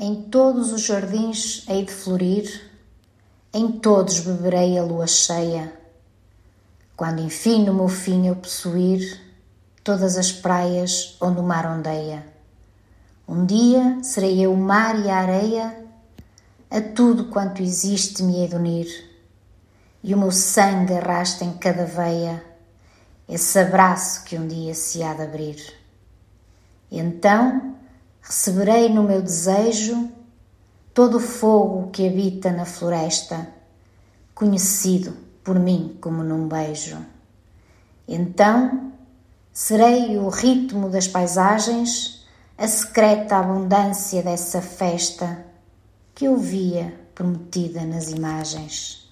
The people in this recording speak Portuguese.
Em todos os jardins hei de florir, em todos beberei a lua cheia. Quando enfim no meu fim eu possuir todas as praias onde o mar ondeia. Um dia serei eu o mar e a areia, a tudo quanto existe me hei de unir, e o meu sangue arrasta em cada veia esse abraço que um dia se há de abrir. Então receberei no meu desejo todo o fogo que habita na floresta, conhecido por mim como num beijo. Então serei o ritmo das paisagens, a secreta abundância dessa festa que eu via prometida nas imagens.